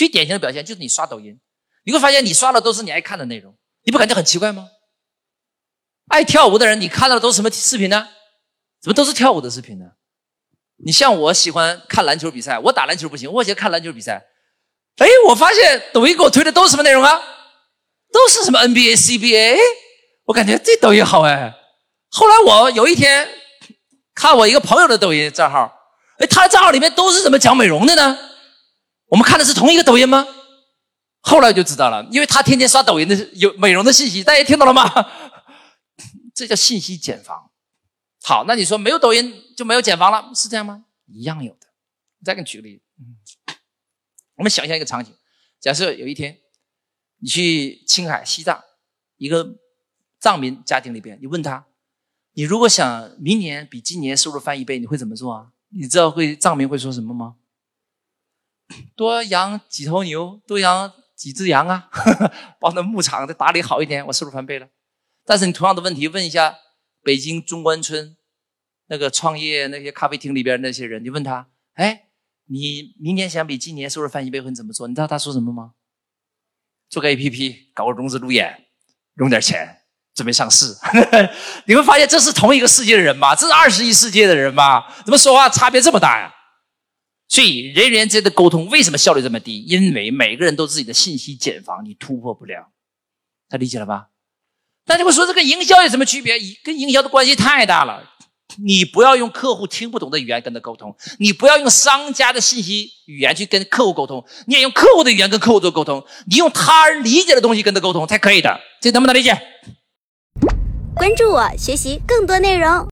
最典型的表现就是你刷抖音，你会发现你刷的都是你爱看的内容，你不感觉很奇怪吗？爱跳舞的人，你看到的都是什么视频呢？怎么都是跳舞的视频呢？你像我喜欢看篮球比赛，我打篮球不行，我喜欢看篮球比赛。哎，我发现抖音给我推的都是什么内容啊？都是什么 NBA、CBA？我感觉这抖音好哎。后来我有一天看我一个朋友的抖音账号，哎，他的账号里面都是怎么讲美容的呢？我们看的是同一个抖音吗？后来我就知道了，因为他天天刷抖音的有美容的信息，大家听懂了吗？这叫信息茧房。好，那你说没有抖音就没有茧房了，是这样吗？一样有的。再给你举个例子，我们想象一个场景，假设有一天你去青海、西藏一个藏民家庭里边，你问他，你如果想明年比今年收入翻一倍，你会怎么做啊？你知道会藏民会说什么吗？多养几头牛，多养几只羊啊，把那牧场再打理好一点，我是不是翻倍了。但是你同样的问题问一下。北京中关村那个创业那些咖啡厅里边那些人，你问他，哎，你明年想比今年收入翻一倍，会怎么做？你知道他说什么吗？做个 A P P，搞个融资路演，融点钱，准备上市。你会发现这是同一个世界的人吗？这是二十一世纪的人吗？怎么说话差别这么大呀？所以人与人之间的沟通为什么效率这么低？因为每个人都自己的信息茧房，你突破不了。他理解了吧？那你会说这个营销有什么区别？跟营销的关系太大了。你不要用客户听不懂的语言跟他沟通，你不要用商家的信息语言去跟客户沟通，你也用客户的语言跟客户做沟通，你用他人理解的东西跟他沟通才可以的。这能不能理解？关注我，学习更多内容。